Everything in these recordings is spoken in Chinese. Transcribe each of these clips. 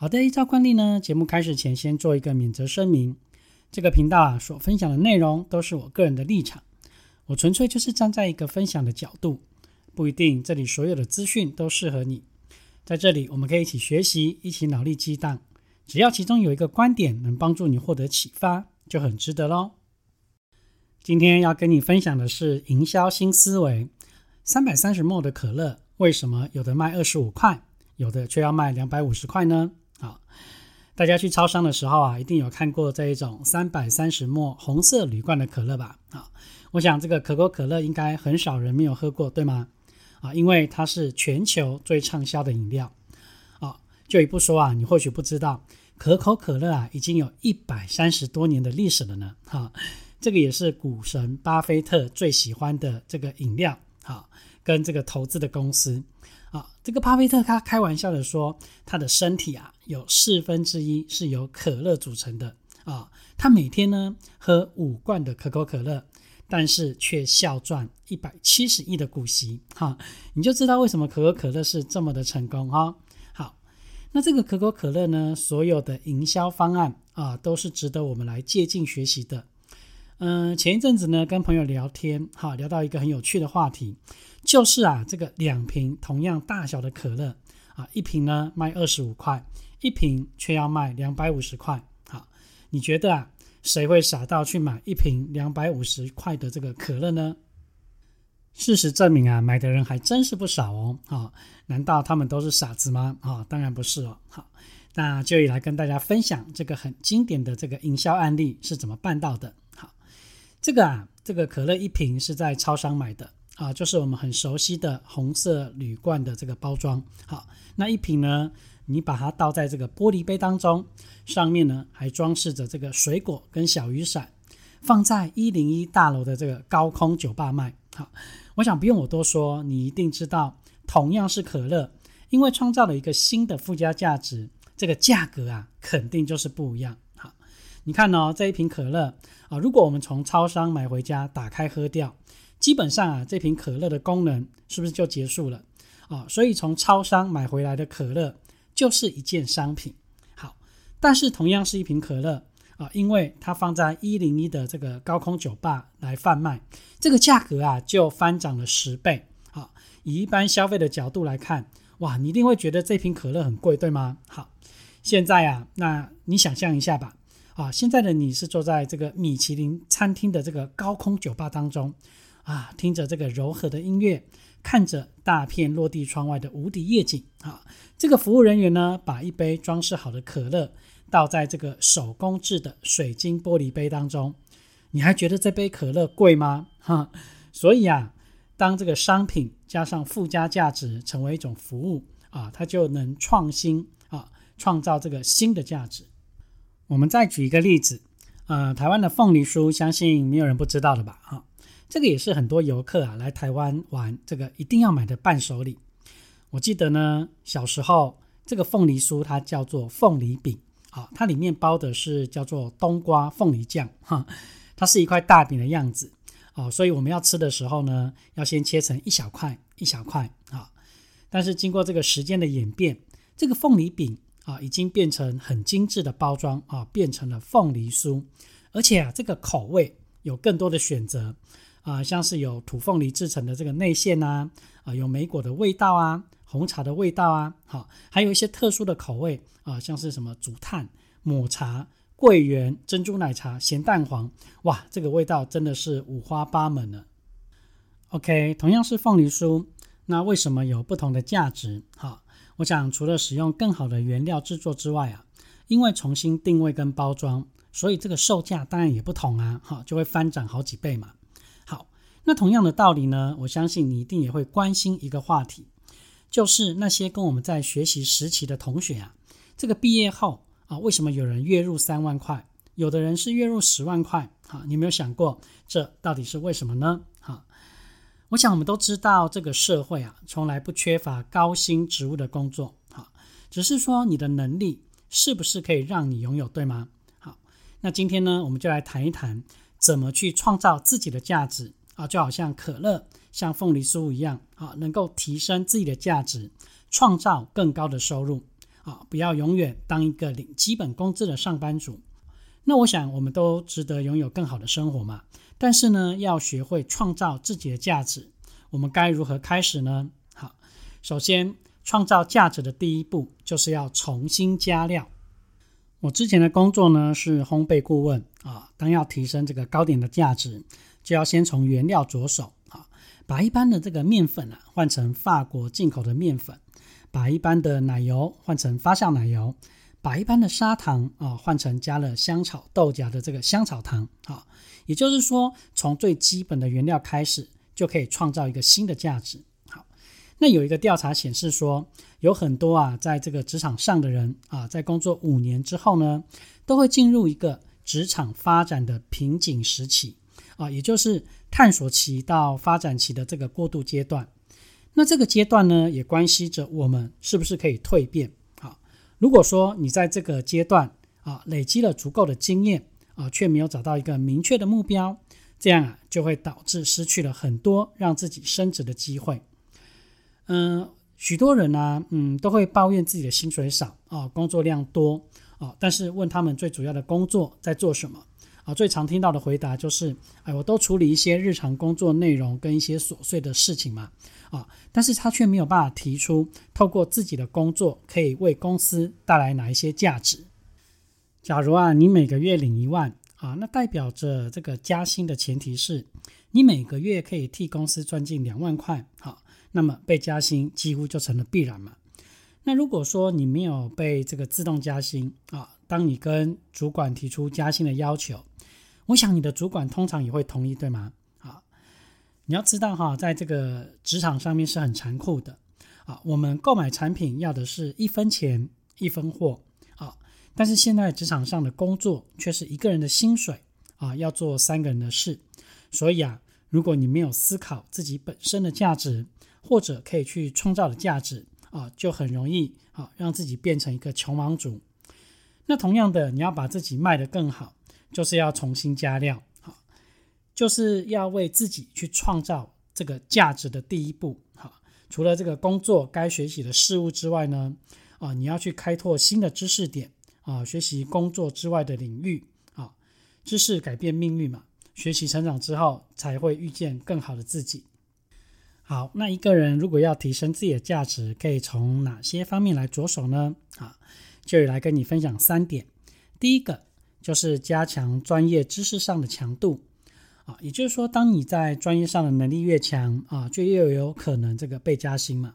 好的，依照惯例呢，节目开始前先做一个免责声明。这个频道啊所分享的内容都是我个人的立场，我纯粹就是站在一个分享的角度，不一定这里所有的资讯都适合你。在这里，我们可以一起学习，一起脑力激荡。只要其中有一个观点能帮助你获得启发，就很值得喽。今天要跟你分享的是营销新思维：三百三十沫的可乐为什么有的卖二十五块，有的却要卖两百五十块呢？啊，大家去超商的时候啊，一定有看过这一种三百三十沫红色铝罐的可乐吧？啊，我想这个可口可乐应该很少人没有喝过，对吗？啊，因为它是全球最畅销的饮料。啊，就一步说啊，你或许不知道，可口可乐啊，已经有一百三十多年的历史了呢。哈，这个也是股神巴菲特最喜欢的这个饮料。好，跟这个投资的公司。啊，这个巴菲特他开玩笑的说，他的身体啊有四分之一是由可乐组成的啊。他每天呢喝五罐的可口可乐，但是却笑赚一百七十亿的股息哈。你就知道为什么可口可乐是这么的成功哈。好，那这个可口可乐呢，所有的营销方案啊，都是值得我们来借鉴学习的。嗯，前一阵子呢跟朋友聊天，哈，聊到一个很有趣的话题。就是啊，这个两瓶同样大小的可乐啊，一瓶呢卖二十五块，一瓶却要卖两百五十块。好，你觉得啊，谁会傻到去买一瓶两百五十块的这个可乐呢？事实证明啊，买的人还真是不少哦。啊，难道他们都是傻子吗？啊，当然不是哦。好，那就来跟大家分享这个很经典的这个营销案例是怎么办到的。好，这个啊，这个可乐一瓶是在超商买的。啊，就是我们很熟悉的红色铝罐的这个包装。好，那一瓶呢，你把它倒在这个玻璃杯当中，上面呢还装饰着这个水果跟小雨伞，放在一零一大楼的这个高空酒吧卖。好，我想不用我多说，你一定知道，同样是可乐，因为创造了一个新的附加价值，这个价格啊肯定就是不一样。好，你看哦，这一瓶可乐啊，如果我们从超商买回家，打开喝掉。基本上啊，这瓶可乐的功能是不是就结束了啊？所以从超商买回来的可乐就是一件商品。好，但是同样是一瓶可乐啊，因为它放在一零一的这个高空酒吧来贩卖，这个价格啊就翻涨了十倍。好，以一般消费的角度来看，哇，你一定会觉得这瓶可乐很贵，对吗？好，现在啊，那你想象一下吧。啊，现在的你是坐在这个米其林餐厅的这个高空酒吧当中。啊，听着这个柔和的音乐，看着大片落地窗外的无敌夜景啊！这个服务人员呢，把一杯装饰好的可乐倒在这个手工制的水晶玻璃杯当中。你还觉得这杯可乐贵吗？哈！所以啊，当这个商品加上附加价值成为一种服务啊，它就能创新啊，创造这个新的价值。我们再举一个例子，呃，台湾的凤梨酥，相信没有人不知道的吧？哈。这个也是很多游客啊来台湾玩，这个一定要买的伴手礼。我记得呢，小时候这个凤梨酥它叫做凤梨饼，啊，它里面包的是叫做冬瓜凤梨酱，哈，它是一块大饼的样子，啊，所以我们要吃的时候呢，要先切成一小块一小块，啊，但是经过这个时间的演变，这个凤梨饼啊，已经变成很精致的包装啊，变成了凤梨酥，而且啊，这个口味有更多的选择。啊，像是有土凤梨制成的这个内馅呐，啊，有莓果的味道啊，红茶的味道啊，好，还有一些特殊的口味啊，像是什么竹炭、抹茶、桂圆、珍珠奶茶、咸蛋黄，哇，这个味道真的是五花八门呢。OK，同样是凤梨酥，那为什么有不同的价值？好，我想除了使用更好的原料制作之外啊，因为重新定位跟包装，所以这个售价当然也不同啊，哈，就会翻涨好几倍嘛。那同样的道理呢，我相信你一定也会关心一个话题，就是那些跟我们在学习时期的同学啊，这个毕业后啊，为什么有人月入三万块，有的人是月入十万块？啊，你有没有想过这到底是为什么呢？哈，我想我们都知道，这个社会啊，从来不缺乏高薪职务的工作，哈，只是说你的能力是不是可以让你拥有，对吗？好，那今天呢，我们就来谈一谈怎么去创造自己的价值啊，就好像可乐、像凤梨酥一样啊，能够提升自己的价值，创造更高的收入啊，不要永远当一个领基本工资的上班族。那我想，我们都值得拥有更好的生活嘛。但是呢，要学会创造自己的价值，我们该如何开始呢？好，首先，创造价值的第一步就是要重新加料。我之前的工作呢是烘焙顾问啊，当要提升这个糕点的价值，就要先从原料着手啊，把一般的这个面粉啊换成法国进口的面粉，把一般的奶油换成发酵奶油。把一般的砂糖啊换成加了香草豆荚的这个香草糖啊，也就是说，从最基本的原料开始，就可以创造一个新的价值。好，那有一个调查显示说，有很多啊，在这个职场上的人啊，在工作五年之后呢，都会进入一个职场发展的瓶颈时期啊，也就是探索期到发展期的这个过渡阶段。那这个阶段呢，也关系着我们是不是可以蜕变啊。如果说你在这个阶段啊累积了足够的经验啊，却没有找到一个明确的目标，这样啊就会导致失去了很多让自己升职的机会。嗯，许多人呢，嗯，都会抱怨自己的薪水少啊，工作量多啊，但是问他们最主要的工作在做什么啊，最常听到的回答就是，哎，我都处理一些日常工作内容跟一些琐碎的事情嘛。啊，但是他却没有办法提出透过自己的工作可以为公司带来哪一些价值。假如啊，你每个月领一万啊，那代表着这个加薪的前提是你每个月可以替公司赚进两万块，好，那么被加薪几乎就成了必然嘛。那如果说你没有被这个自动加薪啊，当你跟主管提出加薪的要求，我想你的主管通常也会同意，对吗？啊你要知道哈，在这个职场上面是很残酷的啊。我们购买产品要的是一分钱一分货啊，但是现在职场上的工作却是一个人的薪水啊，要做三个人的事。所以啊，如果你没有思考自己本身的价值或者可以去创造的价值啊，就很容易啊让自己变成一个穷忙族。那同样的，你要把自己卖得更好，就是要重新加料。就是要为自己去创造这个价值的第一步，哈。除了这个工作该学习的事物之外呢，啊，你要去开拓新的知识点，啊，学习工作之外的领域，啊，知识改变命运嘛。学习成长之后，才会遇见更好的自己。好，那一个人如果要提升自己的价值，可以从哪些方面来着手呢？啊，就来跟你分享三点。第一个就是加强专业知识上的强度。啊也就是说，当你在专业上的能力越强啊，就越有可能这个被加薪嘛。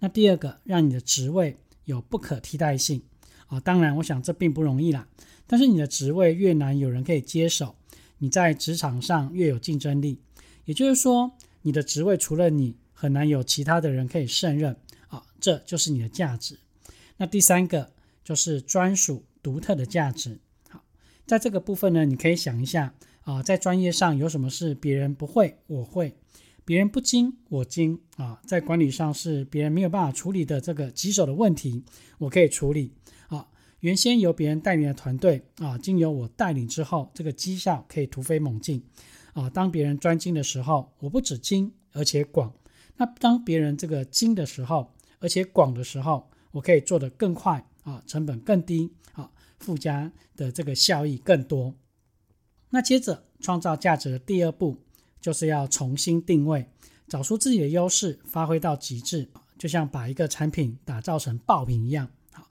那第二个，让你的职位有不可替代性啊。当然，我想这并不容易啦。但是你的职位越难有人可以接手，你在职场上越有竞争力。也就是说，你的职位除了你，很难有其他的人可以胜任啊。这就是你的价值。那第三个就是专属独特的价值。在这个部分呢，你可以想一下。啊，在专业上有什么是别人不会，我会；别人不精，我精。啊，在管理上是别人没有办法处理的这个棘手的问题，我可以处理。啊，原先由别人带领的团队，啊，经由我带领之后，这个绩效可以突飞猛进。啊，当别人专精的时候，我不止精，而且广。那当别人这个精的时候，而且广的时候，我可以做得更快，啊，成本更低，啊，附加的这个效益更多。那接着创造价值的第二步，就是要重新定位，找出自己的优势，发挥到极致，就像把一个产品打造成爆品一样。好，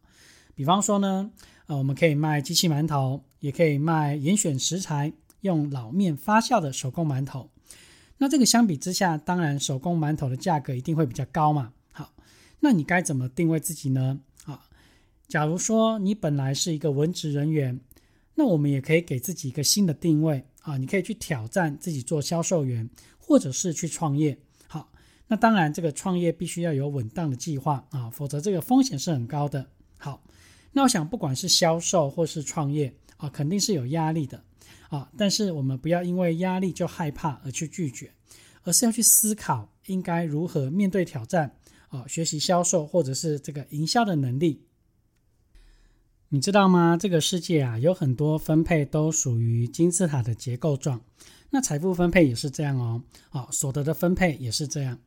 比方说呢，呃，我们可以卖机器馒头，也可以卖严选食材、用老面发酵的手工馒头。那这个相比之下，当然手工馒头的价格一定会比较高嘛。好，那你该怎么定位自己呢？假如说你本来是一个文职人员。那我们也可以给自己一个新的定位啊，你可以去挑战自己做销售员，或者是去创业。好，那当然这个创业必须要有稳当的计划啊，否则这个风险是很高的。好，那我想，不管是销售或是创业啊，肯定是有压力的啊。但是我们不要因为压力就害怕而去拒绝，而是要去思考应该如何面对挑战啊，学习销售或者是这个营销的能力。你知道吗？这个世界啊，有很多分配都属于金字塔的结构状。那财富分配也是这样哦，啊，所得的分配也是这样。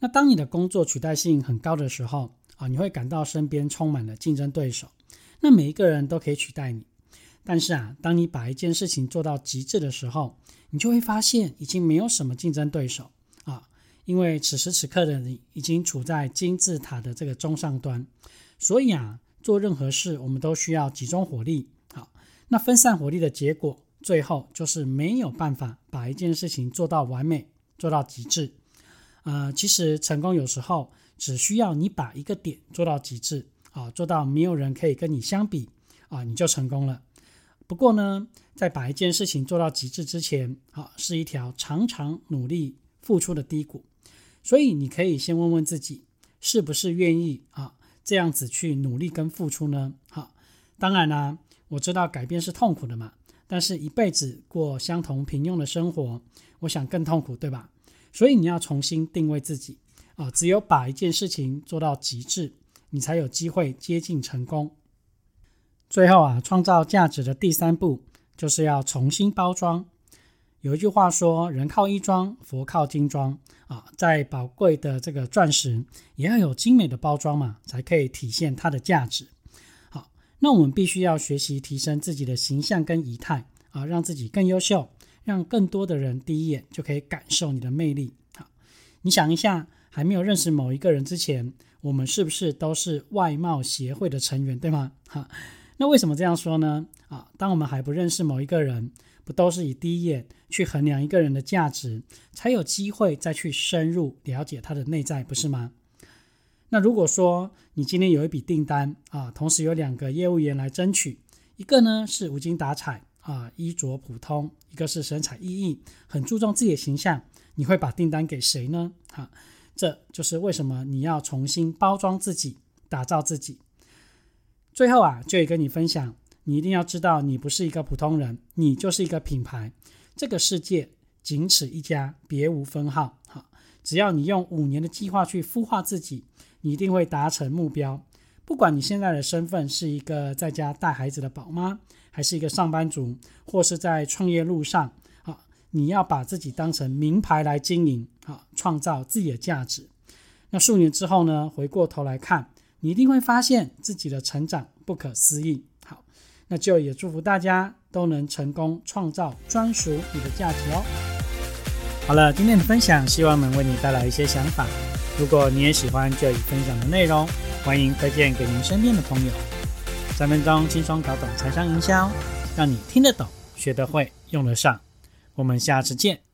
那当你的工作取代性很高的时候，啊，你会感到身边充满了竞争对手，那每一个人都可以取代你。但是啊，当你把一件事情做到极致的时候，你就会发现已经没有什么竞争对手啊，因为此时此刻的你已经处在金字塔的这个中上端。所以啊，做任何事我们都需要集中火力，好，那分散火力的结果。最后就是没有办法把一件事情做到完美，做到极致。呃，其实成功有时候只需要你把一个点做到极致啊，做到没有人可以跟你相比啊，你就成功了。不过呢，在把一件事情做到极致之前，啊，是一条常常努力付出的低谷。所以你可以先问问自己，是不是愿意啊这样子去努力跟付出呢？好，当然啦，我知道改变是痛苦的嘛。但是，一辈子过相同平庸的生活，我想更痛苦，对吧？所以你要重新定位自己啊！只有把一件事情做到极致，你才有机会接近成功。最后啊，创造价值的第三步就是要重新包装。有一句话说：“人靠衣装，佛靠金装。”啊，再宝贵的这个钻石，也要有精美的包装嘛，才可以体现它的价值。好那我们必须要学习提升自己的形象跟仪态啊，让自己更优秀，让更多的人第一眼就可以感受你的魅力。好，你想一下，还没有认识某一个人之前，我们是不是都是外貌协会的成员，对吗？哈，那为什么这样说呢？啊，当我们还不认识某一个人，不都是以第一眼去衡量一个人的价值，才有机会再去深入了解他的内在，不是吗？那如果说你今天有一笔订单啊，同时有两个业务员来争取，一个呢是无精打采啊，衣着普通；一个是神采奕奕，很注重自己的形象，你会把订单给谁呢？哈，这就是为什么你要重新包装自己，打造自己。最后啊，就也跟你分享，你一定要知道，你不是一个普通人，你就是一个品牌。这个世界仅此一家，别无分号。哈，只要你用五年的计划去孵化自己。你一定会达成目标。不管你现在的身份是一个在家带孩子的宝妈，还是一个上班族，或是在创业路上，啊，你要把自己当成名牌来经营，啊，创造自己的价值。那数年之后呢？回过头来看，你一定会发现自己的成长不可思议。那就也祝福大家都能成功创造专属你的价值哦。好了，今天的分享希望能为你带来一些想法。如果你也喜欢这里分享的内容，欢迎推荐给您身边的朋友。三分钟轻松搞懂财商营销，让你听得懂、学得会、用得上。我们下次见。